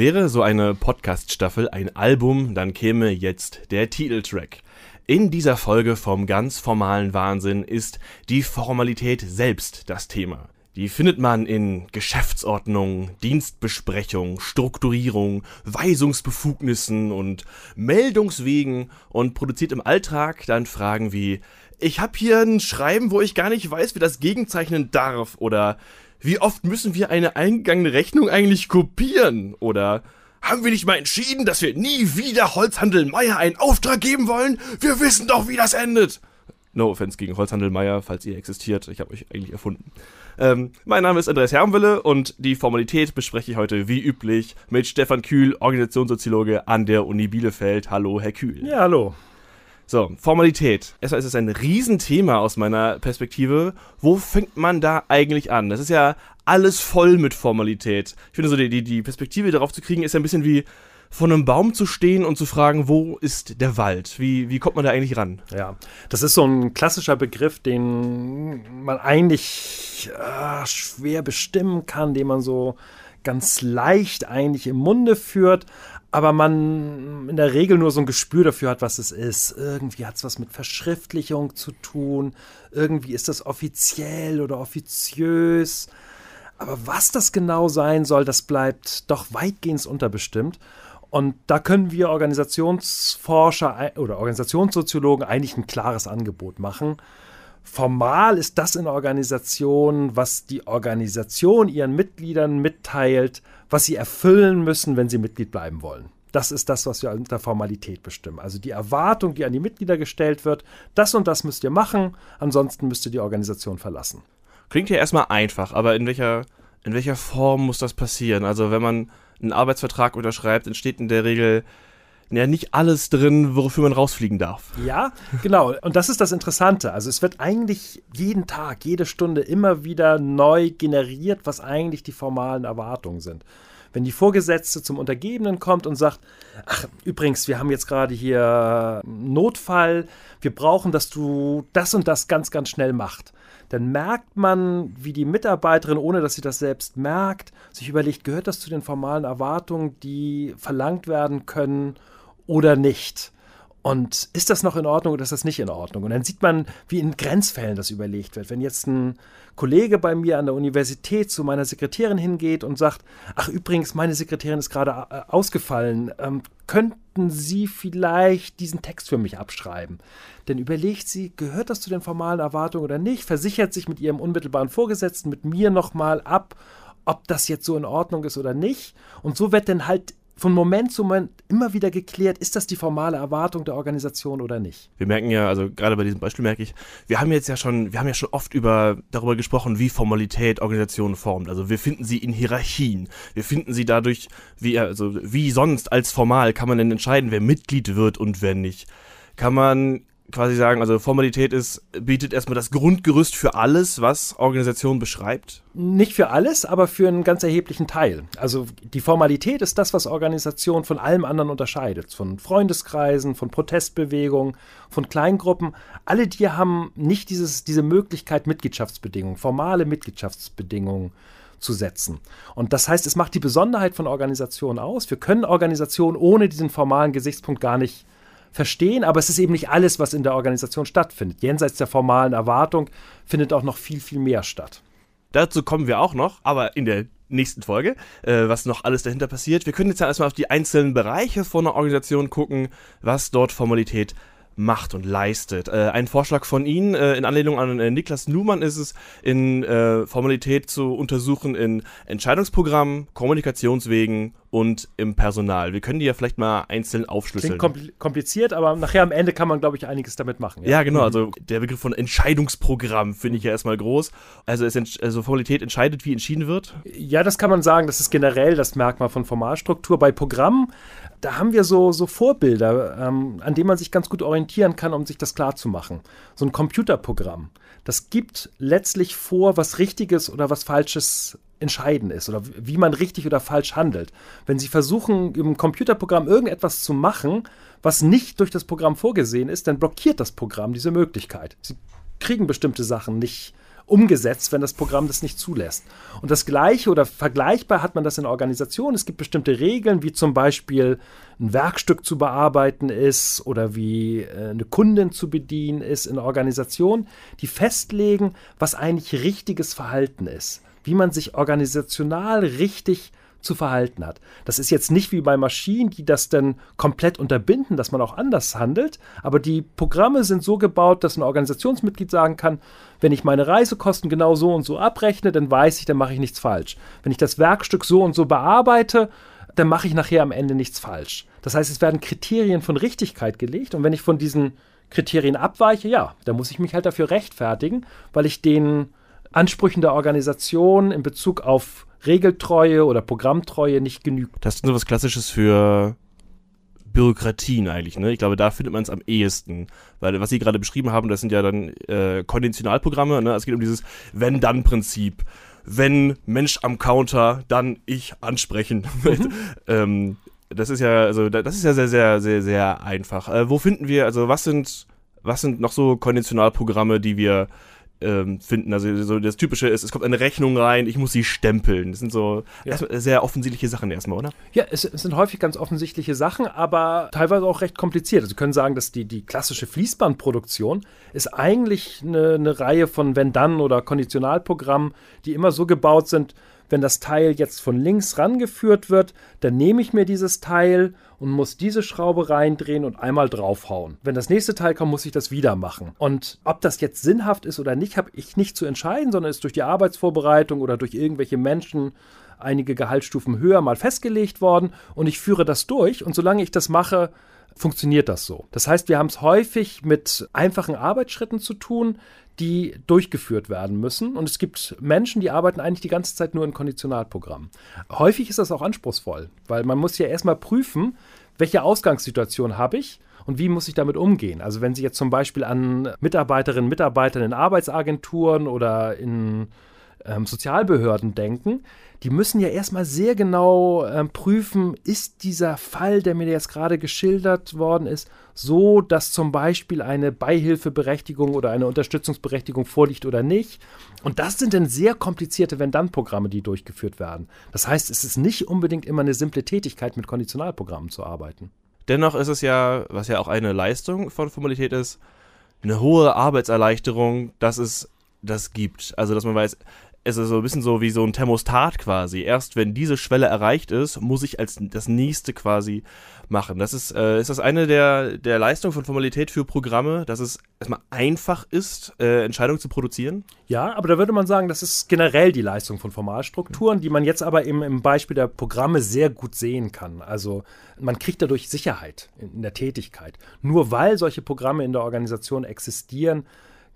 Wäre so eine Podcast-Staffel ein Album, dann käme jetzt der Titeltrack. In dieser Folge vom ganz formalen Wahnsinn ist die Formalität selbst das Thema. Die findet man in Geschäftsordnung, Dienstbesprechung, Strukturierung, Weisungsbefugnissen und Meldungswegen und produziert im Alltag dann Fragen wie ich habe hier ein Schreiben, wo ich gar nicht weiß, wie das gegenzeichnen darf oder wie oft müssen wir eine eingegangene Rechnung eigentlich kopieren oder haben wir nicht mal entschieden, dass wir nie wieder Holzhandel Meier einen Auftrag geben wollen? Wir wissen doch, wie das endet. No offense gegen Holzhandel Meier, falls ihr existiert. Ich habe euch eigentlich erfunden. Ähm, mein Name ist Andreas Hermwille und die Formalität bespreche ich heute wie üblich mit Stefan Kühl, Organisationssoziologe an der Uni Bielefeld. Hallo, Herr Kühl. Ja, hallo. So, Formalität. Erstmal ist es ein Riesenthema aus meiner Perspektive. Wo fängt man da eigentlich an? Das ist ja alles voll mit Formalität. Ich finde so, die, die, die Perspektive darauf zu kriegen, ist ja ein bisschen wie vor einem Baum zu stehen und zu fragen, wo ist der Wald? Wie, wie kommt man da eigentlich ran? Ja, das ist so ein klassischer Begriff, den man eigentlich äh, schwer bestimmen kann, den man so ganz leicht eigentlich im Munde führt, aber man in der Regel nur so ein Gespür dafür hat, was es ist. Irgendwie hat es was mit Verschriftlichung zu tun, irgendwie ist das offiziell oder offiziös. Aber was das genau sein soll, das bleibt doch weitgehend unterbestimmt. Und da können wir Organisationsforscher oder Organisationssoziologen eigentlich ein klares Angebot machen. Formal ist das in Organisationen, was die Organisation ihren Mitgliedern mitteilt, was sie erfüllen müssen, wenn sie Mitglied bleiben wollen. Das ist das, was wir unter Formalität bestimmen. Also die Erwartung, die an die Mitglieder gestellt wird, das und das müsst ihr machen, ansonsten müsst ihr die Organisation verlassen. Klingt ja erstmal einfach, aber in welcher, in welcher Form muss das passieren? Also wenn man einen Arbeitsvertrag unterschreibt, entsteht in der Regel ja nicht alles drin, wofür man rausfliegen darf. Ja, genau. Und das ist das Interessante. Also es wird eigentlich jeden Tag, jede Stunde immer wieder neu generiert, was eigentlich die formalen Erwartungen sind. Wenn die Vorgesetzte zum Untergebenen kommt und sagt, ach, übrigens, wir haben jetzt gerade hier Notfall, wir brauchen, dass du das und das ganz, ganz schnell machst dann merkt man, wie die Mitarbeiterin, ohne dass sie das selbst merkt, sich überlegt, gehört das zu den formalen Erwartungen, die verlangt werden können oder nicht? Und ist das noch in Ordnung oder ist das nicht in Ordnung? Und dann sieht man, wie in Grenzfällen das überlegt wird. Wenn jetzt ein Kollege bei mir an der Universität zu meiner Sekretärin hingeht und sagt, ach übrigens, meine Sekretärin ist gerade äh, ausgefallen, ähm, könnten Sie vielleicht diesen Text für mich abschreiben? Dann überlegt sie, gehört das zu den formalen Erwartungen oder nicht? Versichert sich mit ihrem unmittelbaren Vorgesetzten, mit mir nochmal ab, ob das jetzt so in Ordnung ist oder nicht. Und so wird dann halt von Moment zu Moment immer wieder geklärt, ist das die formale Erwartung der Organisation oder nicht? Wir merken ja, also gerade bei diesem Beispiel merke ich, wir haben jetzt ja schon, wir haben ja schon oft über darüber gesprochen, wie Formalität Organisationen formt. Also wir finden sie in Hierarchien. Wir finden sie dadurch, wie also wie sonst als formal kann man denn entscheiden, wer Mitglied wird und wer nicht. Kann man quasi sagen, also Formalität ist, bietet erstmal das Grundgerüst für alles, was Organisation beschreibt? Nicht für alles, aber für einen ganz erheblichen Teil. Also die Formalität ist das, was Organisation von allem anderen unterscheidet. Von Freundeskreisen, von Protestbewegungen, von Kleingruppen. Alle die haben nicht dieses, diese Möglichkeit, Mitgliedschaftsbedingungen, formale Mitgliedschaftsbedingungen zu setzen. Und das heißt, es macht die Besonderheit von Organisationen aus. Wir können Organisationen ohne diesen formalen Gesichtspunkt gar nicht verstehen, aber es ist eben nicht alles, was in der Organisation stattfindet. Jenseits der formalen Erwartung findet auch noch viel, viel mehr statt. Dazu kommen wir auch noch, aber in der nächsten Folge, äh, was noch alles dahinter passiert. Wir können jetzt ja erstmal auf die einzelnen Bereiche von einer Organisation gucken, was dort Formalität macht und leistet. Äh, ein Vorschlag von Ihnen äh, in Anlehnung an äh, Niklas Luhmann ist es, in äh, Formalität zu untersuchen in Entscheidungsprogrammen, Kommunikationswegen und im Personal. Wir können die ja vielleicht mal einzeln aufschlüsseln. Klingt kompliziert, aber nachher am Ende kann man, glaube ich, einiges damit machen. Ja, ja genau. Mhm. Also der Begriff von Entscheidungsprogramm finde ich ja erstmal groß. Also, es also Formalität entscheidet, wie entschieden wird? Ja, das kann man sagen. Das ist generell das Merkmal von Formalstruktur. Bei Programmen da haben wir so, so Vorbilder, ähm, an denen man sich ganz gut orientieren kann, um sich das klarzumachen. So ein Computerprogramm, das gibt letztlich vor, was Richtiges oder was Falsches entscheiden ist oder wie man richtig oder falsch handelt. Wenn Sie versuchen, im Computerprogramm irgendetwas zu machen, was nicht durch das Programm vorgesehen ist, dann blockiert das Programm diese Möglichkeit. Sie kriegen bestimmte Sachen nicht umgesetzt, wenn das Programm das nicht zulässt. Und das Gleiche oder vergleichbar hat man das in Organisationen. Es gibt bestimmte Regeln, wie zum Beispiel ein Werkstück zu bearbeiten ist oder wie äh, eine Kundin zu bedienen ist in Organisationen, die festlegen, was eigentlich richtiges Verhalten ist, wie man sich organisational richtig zu verhalten hat. Das ist jetzt nicht wie bei Maschinen, die das dann komplett unterbinden, dass man auch anders handelt, aber die Programme sind so gebaut, dass ein Organisationsmitglied sagen kann, wenn ich meine Reisekosten genau so und so abrechne, dann weiß ich, dann mache ich nichts falsch. Wenn ich das Werkstück so und so bearbeite, dann mache ich nachher am Ende nichts falsch. Das heißt, es werden Kriterien von Richtigkeit gelegt und wenn ich von diesen Kriterien abweiche, ja, dann muss ich mich halt dafür rechtfertigen, weil ich den Ansprüchen der Organisation in Bezug auf Regeltreue oder Programmtreue nicht genügt. Das ist so was Klassisches für Bürokratien eigentlich, ne? Ich glaube, da findet man es am ehesten. Weil was Sie gerade beschrieben haben, das sind ja dann äh, Konditionalprogramme, ne? Es geht um dieses Wenn-Dann-Prinzip. Wenn Mensch am Counter, dann ich ansprechen. Mhm. ähm, das ist ja, also das ist ja sehr, sehr, sehr, sehr einfach. Äh, wo finden wir, also was sind, was sind noch so Konditionalprogramme, die wir ähm, finden. Also so das Typische ist, es kommt eine Rechnung rein, ich muss sie stempeln. Das sind so ja. sehr offensichtliche Sachen erstmal, oder? Ja, es, es, sind häufig ganz offensichtliche Sachen, aber teilweise auch recht kompliziert. Also Sie können sagen, dass die, die klassische Fließbandproduktion ist eigentlich eine, eine Reihe von Wenn-Dann- oder Konditionalprogrammen, die immer so gebaut sind, wenn das Teil jetzt von links rangeführt wird, dann nehme ich mir dieses Teil und muss diese Schraube reindrehen und einmal draufhauen. Wenn das nächste Teil kommt, muss ich das wieder machen. Und ob das jetzt sinnhaft ist oder nicht, habe ich nicht zu entscheiden, sondern ist durch die Arbeitsvorbereitung oder durch irgendwelche Menschen einige Gehaltsstufen höher mal festgelegt worden und ich führe das durch und solange ich das mache, funktioniert das so. Das heißt, wir haben es häufig mit einfachen Arbeitsschritten zu tun, die durchgeführt werden müssen. Und es gibt Menschen, die arbeiten eigentlich die ganze Zeit nur in Konditionalprogrammen. Häufig ist das auch anspruchsvoll, weil man muss ja erstmal prüfen, welche Ausgangssituation habe ich und wie muss ich damit umgehen. Also wenn Sie jetzt zum Beispiel an Mitarbeiterinnen und Mitarbeiter in Arbeitsagenturen oder in ähm, Sozialbehörden denken, die müssen ja erstmal sehr genau ähm, prüfen, ist dieser Fall, der mir jetzt gerade geschildert worden ist, so, dass zum Beispiel eine Beihilfeberechtigung oder eine Unterstützungsberechtigung vorliegt oder nicht. Und das sind dann sehr komplizierte Wenn-Dann-Programme, die durchgeführt werden. Das heißt, es ist nicht unbedingt immer eine simple Tätigkeit, mit Konditionalprogrammen zu arbeiten. Dennoch ist es ja, was ja auch eine Leistung von Formalität ist, eine hohe Arbeitserleichterung, dass es das gibt. Also, dass man weiß, es ist so ein bisschen so wie so ein Thermostat quasi. Erst wenn diese Schwelle erreicht ist, muss ich als das nächste quasi machen. Das ist, äh, ist das eine der, der Leistungen von Formalität für Programme, dass es erstmal einfach ist, äh, Entscheidungen zu produzieren? Ja, aber da würde man sagen, das ist generell die Leistung von Formalstrukturen, die man jetzt aber eben im Beispiel der Programme sehr gut sehen kann. Also man kriegt dadurch Sicherheit in der Tätigkeit. Nur weil solche Programme in der Organisation existieren,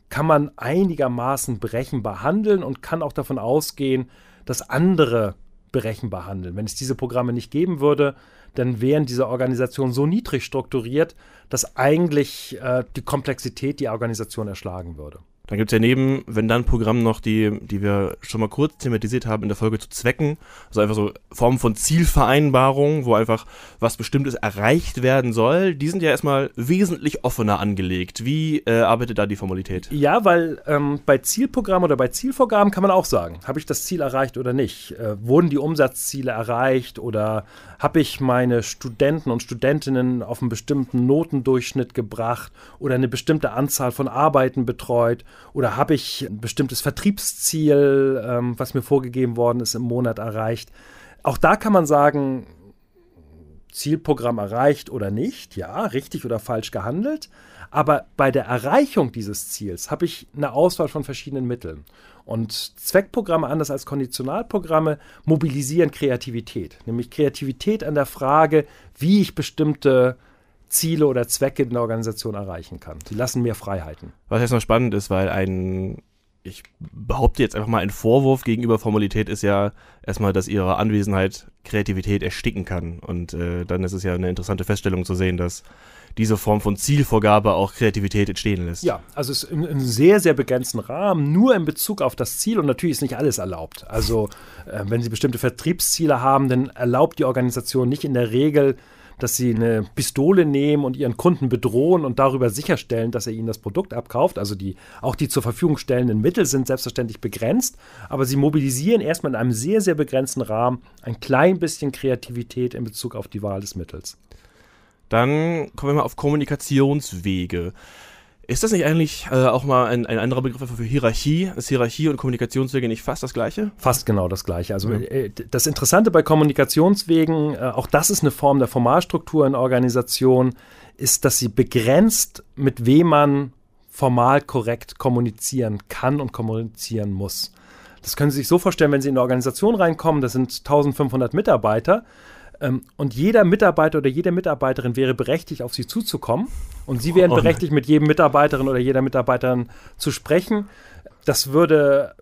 kann man einigermaßen berechenbar handeln und kann auch davon ausgehen, dass andere berechenbar handeln. Wenn es diese Programme nicht geben würde, dann wären diese Organisationen so niedrig strukturiert, dass eigentlich äh, die Komplexität die Organisation erschlagen würde. Dann gibt es ja neben wenn dann Programmen noch, die, die wir schon mal kurz thematisiert haben in der Folge zu Zwecken. Also einfach so Formen von Zielvereinbarungen, wo einfach was Bestimmtes erreicht werden soll. Die sind ja erstmal wesentlich offener angelegt. Wie äh, arbeitet da die Formalität? Ja, weil ähm, bei Zielprogrammen oder bei Zielvorgaben kann man auch sagen, habe ich das Ziel erreicht oder nicht? Äh, wurden die Umsatzziele erreicht oder habe ich meine Studenten und Studentinnen auf einen bestimmten Notendurchschnitt gebracht oder eine bestimmte Anzahl von Arbeiten betreut? Oder habe ich ein bestimmtes Vertriebsziel, ähm, was mir vorgegeben worden ist, im Monat erreicht? Auch da kann man sagen, Zielprogramm erreicht oder nicht, ja, richtig oder falsch gehandelt. Aber bei der Erreichung dieses Ziels habe ich eine Auswahl von verschiedenen Mitteln. Und Zweckprogramme, anders als Konditionalprogramme, mobilisieren Kreativität. Nämlich Kreativität an der Frage, wie ich bestimmte Ziele oder Zwecke in der Organisation erreichen kann. Sie lassen mehr Freiheiten. Was jetzt noch spannend ist, weil ein, ich behaupte jetzt einfach mal, ein Vorwurf gegenüber Formalität ist ja erstmal, dass ihre Anwesenheit Kreativität ersticken kann. Und äh, dann ist es ja eine interessante Feststellung zu sehen, dass diese Form von Zielvorgabe auch Kreativität entstehen lässt. Ja, also es ist in einem sehr, sehr begrenzten Rahmen, nur in Bezug auf das Ziel und natürlich ist nicht alles erlaubt. Also äh, wenn Sie bestimmte Vertriebsziele haben, dann erlaubt die Organisation nicht in der Regel dass sie eine Pistole nehmen und ihren Kunden bedrohen und darüber sicherstellen, dass er ihnen das Produkt abkauft. Also die, auch die zur Verfügung stellenden Mittel sind selbstverständlich begrenzt, aber sie mobilisieren erstmal in einem sehr, sehr begrenzten Rahmen ein klein bisschen Kreativität in Bezug auf die Wahl des Mittels. Dann kommen wir mal auf Kommunikationswege. Ist das nicht eigentlich äh, auch mal ein, ein, anderer Begriff für Hierarchie? Ist Hierarchie und Kommunikationswege nicht fast das gleiche? Fast genau das gleiche. Also ja. Äh, das Interessante bei Kommunikationswegen, äh, auch das ist eine Form der Formalstruktur in Organisationen, ist, dass sie begrenzt, mit wem man formal korrekt kommunizieren kann und kommunizieren muss. Das können Sie sich so vorstellen, wenn Sie in eine Organisation reinkommen, das sind 1500 Mitarbeiter, und jeder Mitarbeiter oder jede Mitarbeiterin wäre berechtigt, auf sie zuzukommen. Und sie wären oh, berechtigt, mit jedem Mitarbeiterin oder jeder Mitarbeiterin zu sprechen. Das würde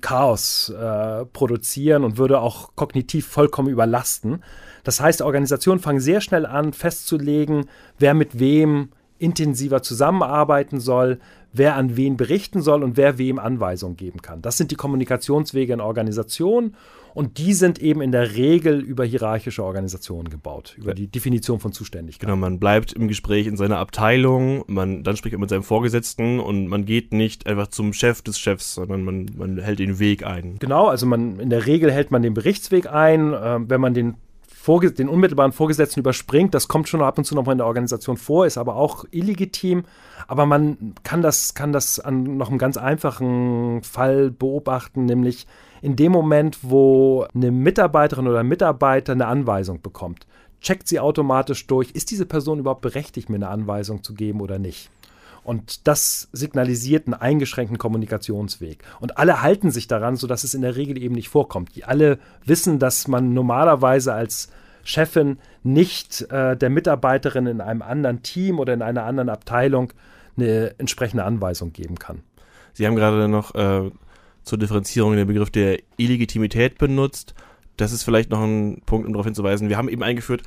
Chaos äh, produzieren und würde auch kognitiv vollkommen überlasten. Das heißt, Organisationen fangen sehr schnell an, festzulegen, wer mit wem intensiver zusammenarbeiten soll, wer an wen berichten soll und wer wem Anweisungen geben kann. Das sind die Kommunikationswege in Organisationen und die sind eben in der Regel über hierarchische Organisationen gebaut, über die Definition von Zuständigkeit. Genau, man bleibt im Gespräch in seiner Abteilung, man dann spricht man mit seinem Vorgesetzten und man geht nicht einfach zum Chef des Chefs, sondern man, man hält den Weg ein. Genau, also man in der Regel hält man den Berichtsweg ein. Äh, wenn man den Vorge den unmittelbaren Vorgesetzten überspringt. Das kommt schon ab und zu noch mal in der Organisation vor, ist aber auch illegitim. Aber man kann das, kann das an noch einem ganz einfachen Fall beobachten, nämlich in dem Moment, wo eine Mitarbeiterin oder ein Mitarbeiter eine Anweisung bekommt, checkt sie automatisch durch, ist diese Person überhaupt berechtigt, mir eine Anweisung zu geben oder nicht. Und das signalisiert einen eingeschränkten Kommunikationsweg. Und alle halten sich daran, sodass es in der Regel eben nicht vorkommt. Die alle wissen, dass man normalerweise als Chefin nicht äh, der Mitarbeiterin in einem anderen Team oder in einer anderen Abteilung eine entsprechende Anweisung geben kann. Sie haben gerade noch äh, zur Differenzierung den Begriff der Illegitimität benutzt. Das ist vielleicht noch ein Punkt, um darauf hinzuweisen. Wir haben eben eingeführt,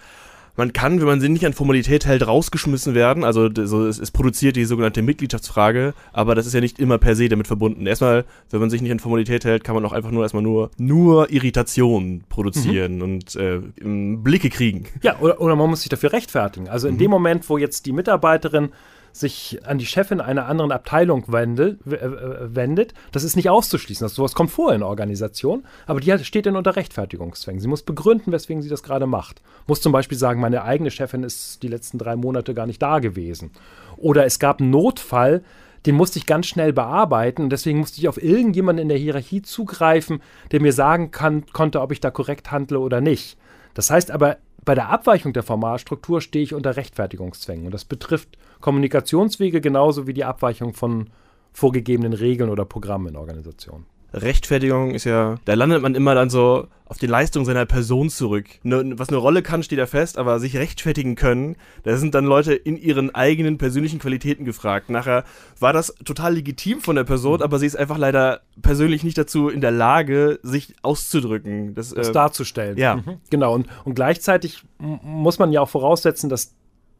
man kann, wenn man sie nicht an Formalität hält, rausgeschmissen werden. Also so, es, es, produziert die sogenannte Mitgliedschaftsfrage, aber das ist ja nicht immer per se damit verbunden. Erstmal, wenn man sich nicht an Formalität hält, kann man auch einfach nur erstmal nur, nur Irritation produzieren mhm. und äh, Blicke kriegen. Ja, oder, oder man muss sich dafür rechtfertigen. Also in mhm. dem Moment, wo jetzt die Mitarbeiterin sich an die Chefin einer anderen Abteilung wendet, äh, wendet, das ist nicht auszuschließen. Das, sowas kommt vor in der Organisation, aber die steht dann unter Rechtfertigungszwängen. Sie muss begründen, weswegen sie das gerade macht. Muss zum Beispiel sagen, meine eigene Chefin ist die letzten drei Monate gar nicht da gewesen. Oder es gab einen Notfall, den musste ich ganz schnell bearbeiten und deswegen musste ich auf irgendjemanden in der Hierarchie zugreifen, der mir sagen kann, konnte, ob ich da korrekt handle oder nicht. Das heißt aber, bei der Abweichung der Formalstruktur stehe ich unter Rechtfertigungszwängen. Und das betrifft Kommunikationswege genauso wie die Abweichung von vorgegebenen Regeln oder Programmen in Organisationen. Rechtfertigung ist ja, da landet man immer dann so auf die Leistung seiner Person zurück. Ne, was eine Rolle kann, steht da fest, aber sich rechtfertigen können, da sind dann Leute in ihren eigenen persönlichen Qualitäten gefragt. Nachher war das total legitim von der Person, mhm. aber sie ist einfach leider persönlich nicht dazu in der Lage, sich auszudrücken. Das, das äh, darzustellen. Ja. Mhm. Genau, und, und gleichzeitig muss man ja auch voraussetzen, dass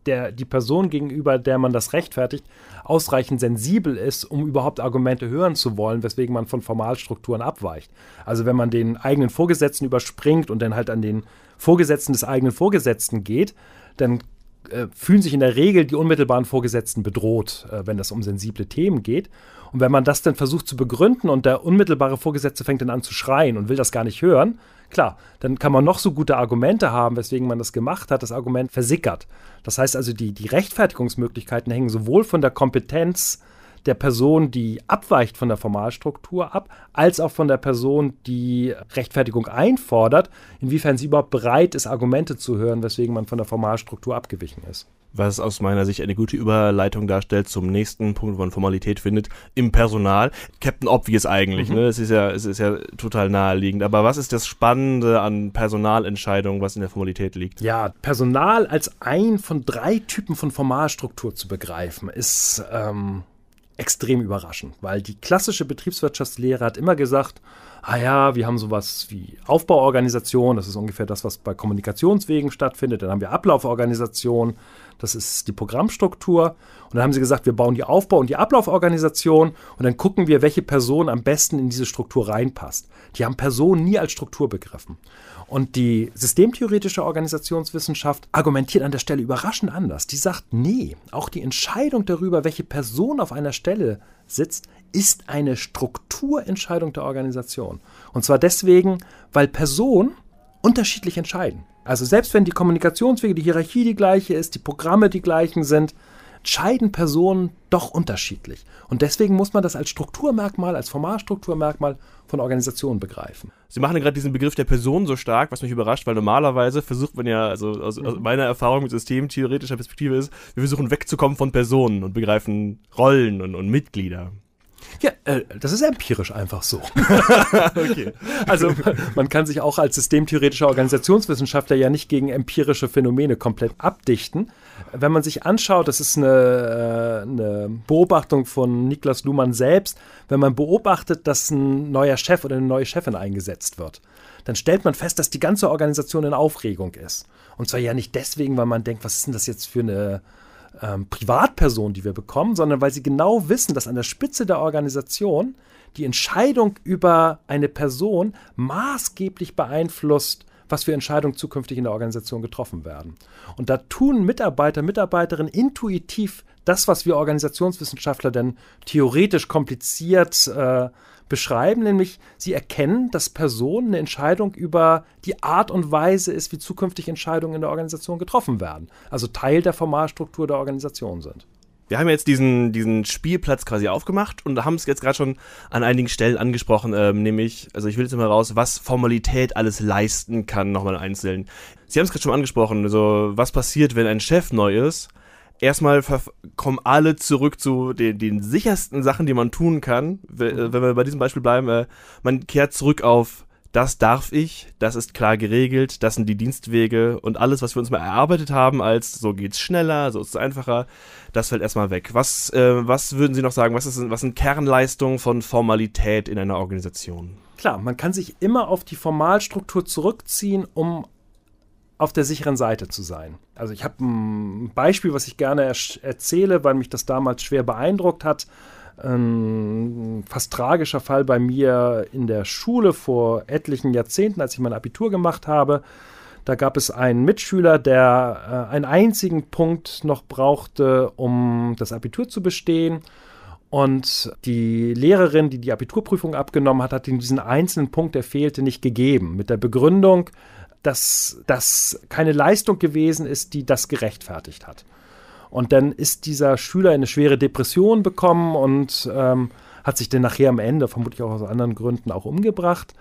der, die Person gegenüber, der man das rechtfertigt, ausreichend sensibel ist, um überhaupt Argumente hören zu wollen, weswegen man von Formalstrukturen abweicht. Also wenn man den eigenen Vorgesetzten überspringt und dann halt an den Vorgesetzten des eigenen Vorgesetzten geht, dann äh, fühlen sich in der Regel die unmittelbaren Vorgesetzten bedroht, äh, wenn es um sensible Themen geht. Und wenn man das dann versucht zu begründen und der unmittelbare Vorgesetzte fängt dann an zu schreien und will das gar nicht hören, klar, dann kann man noch so gute Argumente haben, weswegen man das gemacht hat. Das Argument versickert. Das heißt also, die, die Rechtfertigungsmöglichkeiten hängen sowohl von der Kompetenz der Person, die abweicht von der Formalstruktur ab, als auch von der Person, die Rechtfertigung einfordert, inwiefern sie überhaupt bereit ist, Argumente zu hören, weswegen man von der Formalstruktur abgewichen ist was aus meiner Sicht eine gute Überleitung darstellt zum nächsten Punkt, wo man Formalität findet, im Personal. Captain Obvious eigentlich, mhm. ne? Es ist ja, es ist ja total naheliegend. Aber was ist das Spannende an Personalentscheidungen, was in der Formalität liegt? Ja, Personal als ein von drei Typen von Formalstruktur zu begreifen, ist ähm, extrem überraschend, weil die klassische Betriebswirtschaftslehre hat immer gesagt, ah ja, wir haben sowas wie Aufbauorganisation, das ist ungefähr das, was bei Kommunikationswegen stattfindet. Dann haben wir Ablauforganisation, das ist die Programmstruktur. Und dann haben sie gesagt, wir bauen die Aufbau- und die Ablauforganisation und dann gucken wir, welche Person am besten in diese Struktur reinpasst. Die haben Personen nie als Struktur begriffen. Und die systemtheoretische Organisationswissenschaft argumentiert an der Stelle überraschend anders. Die sagt, nee, auch die Entscheidung darüber, welche Person auf einer Stelle sitzt, ist eine Strukturentscheidung der Organisation. Und zwar deswegen, weil Personen unterschiedlich entscheiden. Also selbst wenn die Kommunikationswege, die Hierarchie die gleiche ist, die Programme die gleichen sind, entscheiden Personen doch unterschiedlich. Und deswegen muss man das als Strukturmerkmal, als Formalstrukturmerkmal von Organisationen begreifen. Sie machen gerade diesen Begriff der Person so stark, was mich überrascht, weil normalerweise versucht man ja, also aus, aus mhm. meiner Erfahrung mit systemtheoretischer Perspektive ist, wir versuchen wegzukommen von Personen und begreifen Rollen und, und Mitglieder. Ja, äh, das ist empirisch einfach so. okay. Also man kann sich auch als systemtheoretischer Organisationswissenschaftler ja nicht gegen empirische Phänomene komplett abdichten. Wenn man sich anschaut, das ist eine, äh, eine Beobachtung von Niklas Luhmann selbst, wenn man beobachtet, dass ein neuer Chef oder eine neue Chefin eingesetzt wird, dann stellt man fest, dass die ganze Organisation in Aufregung ist. Und zwar ja nicht deswegen, weil man denkt, was ist denn das jetzt für eine ähm, Privatperson, die wir bekommen, sondern weil sie genau wissen, dass an der Spitze der Organisation die Entscheidung über eine Person maßgeblich beeinflusst, was für Entscheidungen zukünftig in der Organisation getroffen werden. Und da tun Mitarbeiter, Mitarbeiterinnen intuitiv das, was wir Organisationswissenschaftler denn theoretisch kompliziert äh, beschreiben, nämlich sie erkennen, dass Personen eine Entscheidung über die Art und Weise ist, wie zukünftig Entscheidungen in der Organisation getroffen werden. Also Teil der Formalstruktur der Organisation sind. Wir haben jetzt diesen, diesen Spielplatz quasi aufgemacht und haben es jetzt gerade schon an einigen Stellen angesprochen, ähm, nämlich, also ich will jetzt mal raus, was Formalität alles leisten kann, nochmal einzeln. Sie haben es gerade schon angesprochen, also was passiert, wenn ein Chef neu ist erstmal kommen alle zurück zu den, den, sichersten Sachen, die man tun kann. Wenn mhm. wir bei diesem Beispiel bleiben, äh, man kehrt zurück auf das darf ich, das ist klar geregelt, das sind die Dienstwege und alles, was wir uns mal erarbeitet haben, als so geht's schneller, so ist es einfacher, das fällt erstmal weg. Was, äh, was würden Sie noch sagen? Was, ist, was sind Kernleistungen von Formalität in einer Organisation? Klar, man kann sich immer auf die Formalstruktur zurückziehen, um auf der sicheren Seite zu sein. Also ich habe ein Beispiel, was ich gerne er erzähle, weil mich das damals schwer beeindruckt hat. Ein fast tragischer Fall bei mir in der Schule vor etlichen Jahrzehnten, als ich mein Abitur gemacht habe. Da gab es einen Mitschüler, der äh, einen einzigen Punkt noch brauchte, um das Abitur zu bestehen. Und die Lehrerin, die die Abiturprüfung abgenommen hat, hat ihm diesen einzelnen Punkt, der fehlte, nicht gegeben. Mit der Begründung, dass das keine Leistung gewesen ist, die das gerechtfertigt hat. Und dann ist dieser Schüler in eine schwere Depression bekommen und ähm, hat sich dann nachher am Ende, vermutlich auch aus anderen Gründen, auch umgebracht.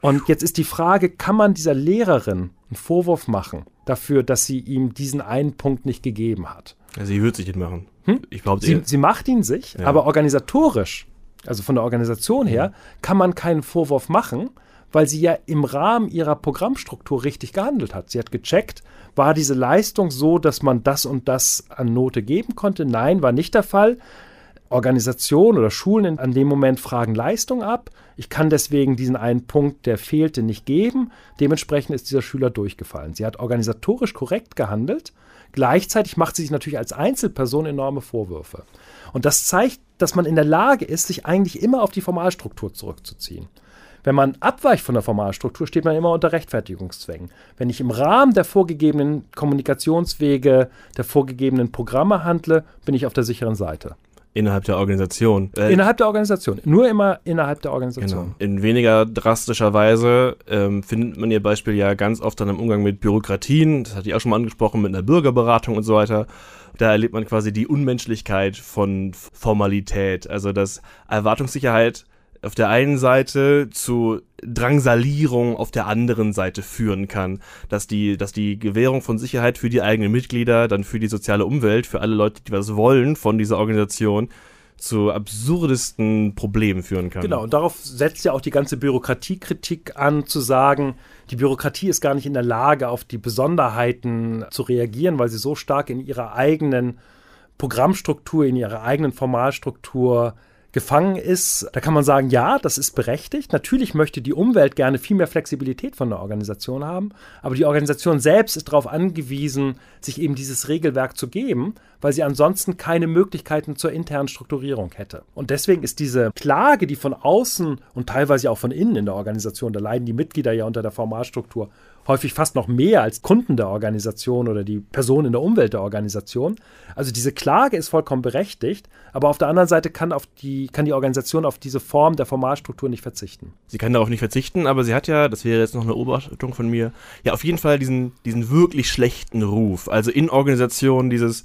Und jetzt ist die Frage, kann man dieser Lehrerin einen Vorwurf machen dafür, dass sie ihm diesen einen Punkt nicht gegeben hat? Sie wird sich nicht machen. Hm? Ich glaube, sie, sie macht ihn sich, ja. aber organisatorisch, also von der Organisation her, kann man keinen Vorwurf machen, weil sie ja im Rahmen ihrer Programmstruktur richtig gehandelt hat. Sie hat gecheckt, war diese Leistung so, dass man das und das an Note geben konnte? Nein, war nicht der Fall. Organisation oder Schulen an dem Moment fragen Leistung ab. Ich kann deswegen diesen einen Punkt, der fehlte, nicht geben. Dementsprechend ist dieser Schüler durchgefallen. Sie hat organisatorisch korrekt gehandelt. Gleichzeitig macht sie sich natürlich als Einzelperson enorme Vorwürfe. Und das zeigt, dass man in der Lage ist, sich eigentlich immer auf die Formalstruktur zurückzuziehen. Wenn man abweicht von der Formalstruktur, steht man immer unter Rechtfertigungszwängen. Wenn ich im Rahmen der vorgegebenen Kommunikationswege, der vorgegebenen Programme handle, bin ich auf der sicheren Seite. Innerhalb der Organisation. Äh, innerhalb der Organisation. Nur immer innerhalb der Organisation. Genau. In weniger drastischer Weise ähm, findet man ihr Beispiel ja ganz oft dann im Umgang mit Bürokratien. Das hatte ich auch schon mal angesprochen, mit einer Bürgerberatung und so weiter. Da erlebt man quasi die Unmenschlichkeit von Formalität. Also, dass Erwartungssicherheit auf der einen Seite zu Drangsalierung auf der anderen Seite führen kann. Dass die, dass die Gewährung von Sicherheit für die eigenen Mitglieder, dann für die soziale Umwelt, für alle Leute, die was wollen von dieser Organisation, zu absurdesten Problemen führen kann. Genau, und darauf setzt ja auch die ganze Bürokratiekritik an, zu sagen, die Bürokratie ist gar nicht in der Lage, auf die Besonderheiten zu reagieren, weil sie so stark in ihrer eigenen Programmstruktur, in ihrer eigenen Formalstruktur gefangen ist, da kann man sagen, ja, das ist berechtigt. Natürlich möchte die Umwelt gerne viel mehr Flexibilität von der Organisation haben, aber die Organisation selbst ist darauf angewiesen, sich eben dieses Regelwerk zu geben, weil sie ansonsten keine Möglichkeiten zur internen Strukturierung hätte. Und deswegen ist diese Klage, die von außen und teilweise auch von innen in der Organisation, da leiden die Mitglieder ja unter der Formalstruktur häufig fast noch mehr als Kunden der Organisation oder die Person in der Umwelt der Organisation. Also diese Klage ist vollkommen berechtigt, aber auf der anderen Seite kann, auf die, kann die Organisation auf diese Form der Formalstruktur nicht verzichten. Sie kann darauf nicht verzichten, aber sie hat ja, das wäre jetzt noch eine Beobachtung von mir, ja auf jeden Fall diesen, diesen wirklich schlechten Ruf. Also in Organisationen dieses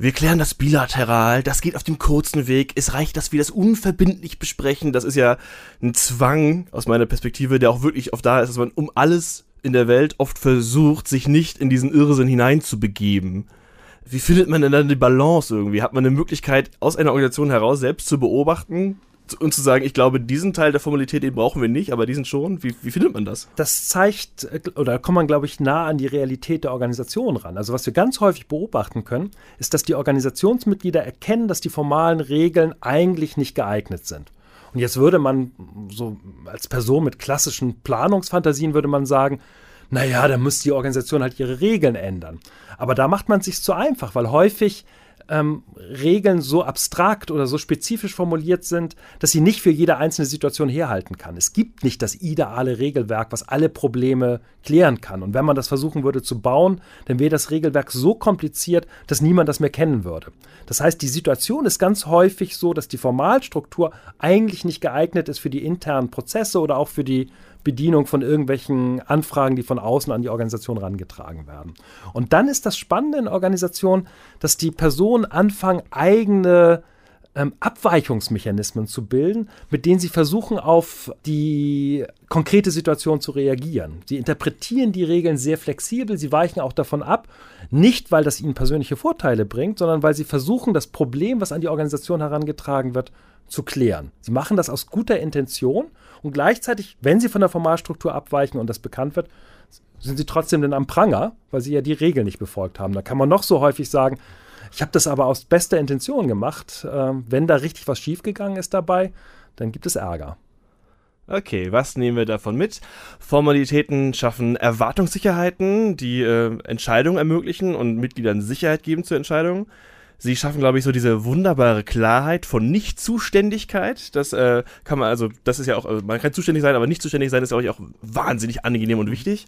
wir klären das bilateral, das geht auf dem kurzen Weg, es reicht, dass wir das unverbindlich besprechen. Das ist ja ein Zwang aus meiner Perspektive, der auch wirklich oft da ist, dass man um alles in der Welt oft versucht, sich nicht in diesen Irrsinn hineinzubegeben. Wie findet man denn dann die Balance irgendwie? Hat man eine Möglichkeit, aus einer Organisation heraus selbst zu beobachten und zu sagen, ich glaube, diesen Teil der Formalität, den brauchen wir nicht, aber diesen schon? Wie, wie findet man das? Das zeigt, oder kommt man, glaube ich, nah an die Realität der Organisation ran. Also was wir ganz häufig beobachten können, ist, dass die Organisationsmitglieder erkennen, dass die formalen Regeln eigentlich nicht geeignet sind. Und jetzt würde man so als Person mit klassischen Planungsfantasien würde man sagen, naja, da muss die Organisation halt ihre Regeln ändern. Aber da macht man es sich zu einfach, weil häufig ähm, Regeln so abstrakt oder so spezifisch formuliert sind, dass sie nicht für jede einzelne Situation herhalten kann. Es gibt nicht das ideale Regelwerk, was alle Probleme klären kann. Und wenn man das versuchen würde zu bauen, dann wäre das Regelwerk so kompliziert, dass niemand das mehr kennen würde. Das heißt, die Situation ist ganz häufig so, dass die Formalstruktur eigentlich nicht geeignet ist für die internen Prozesse oder auch für die Bedienung von irgendwelchen Anfragen, die von außen an die Organisation herangetragen werden. Und dann ist das Spannende in Organisationen, dass die Personen anfangen, eigene ähm, Abweichungsmechanismen zu bilden, mit denen sie versuchen, auf die konkrete Situation zu reagieren. Sie interpretieren die Regeln sehr flexibel, sie weichen auch davon ab, nicht weil das ihnen persönliche Vorteile bringt, sondern weil sie versuchen, das Problem, was an die Organisation herangetragen wird, zu klären. Sie machen das aus guter Intention und gleichzeitig, wenn sie von der Formalstruktur abweichen und das bekannt wird, sind sie trotzdem dann am Pranger, weil sie ja die Regeln nicht befolgt haben. Da kann man noch so häufig sagen, ich habe das aber aus bester Intention gemacht. Äh, wenn da richtig was schiefgegangen ist dabei, dann gibt es Ärger. Okay, was nehmen wir davon mit? Formalitäten schaffen Erwartungssicherheiten, die äh, Entscheidungen ermöglichen und Mitgliedern Sicherheit geben zur Entscheidung. Sie schaffen, glaube ich, so diese wunderbare Klarheit von Nichtzuständigkeit. Das äh, kann man, also, das ist ja auch, also man kann zuständig sein, aber nicht zuständig sein ist, glaube ich, auch wahnsinnig angenehm und wichtig.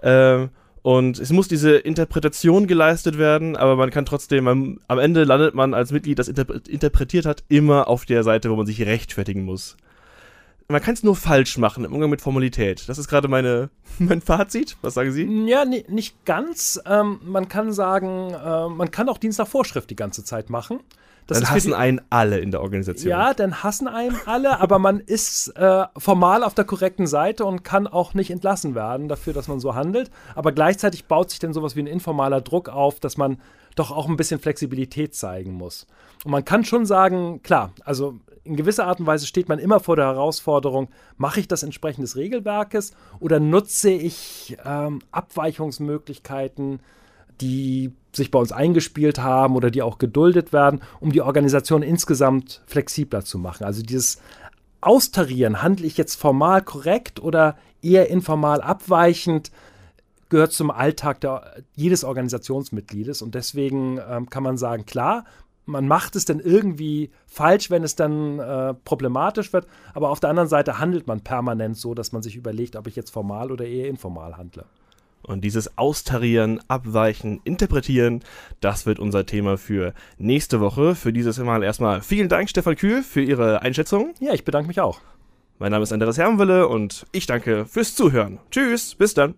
Äh, und es muss diese Interpretation geleistet werden, aber man kann trotzdem, am, am Ende landet man als Mitglied, das interpre interpretiert hat, immer auf der Seite, wo man sich rechtfertigen muss man kann es nur falsch machen im Umgang mit Formalität. Das ist gerade meine, mein Fazit. Was sagen Sie? Ja, nicht ganz. Ähm, man kann sagen, äh, man kann auch Dienst nach Vorschrift die ganze Zeit machen. Das dann hassen die, einen alle in der Organisation. Ja, dann hassen einen alle, aber man ist äh, formal auf der korrekten Seite und kann auch nicht entlassen werden dafür, dass man so handelt. Aber gleichzeitig baut sich dann sowas wie ein informaler Druck auf, dass man doch auch ein bisschen Flexibilität zeigen muss. Und man kann schon sagen, klar, also in gewisser Art und Weise steht man immer vor der Herausforderung, mache ich das entsprechend des Regelwerkes oder nutze ich ähm, Abweichungsmöglichkeiten, die sich bei uns eingespielt haben oder die auch geduldet werden, um die Organisation insgesamt flexibler zu machen. Also dieses Austarieren, handle ich jetzt formal korrekt oder eher informal abweichend, gehört zum Alltag der, jedes Organisationsmitgliedes. Und deswegen ähm, kann man sagen, klar, man macht es dann irgendwie falsch, wenn es dann äh, problematisch wird. Aber auf der anderen Seite handelt man permanent so, dass man sich überlegt, ob ich jetzt formal oder eher informal handle. Und dieses Austarieren, Abweichen, Interpretieren, das wird unser Thema für nächste Woche. Für dieses Mal erstmal vielen Dank, Stefan Kühl, für Ihre Einschätzung. Ja, ich bedanke mich auch. Mein Name ist Andreas Hermwille und ich danke fürs Zuhören. Tschüss, bis dann.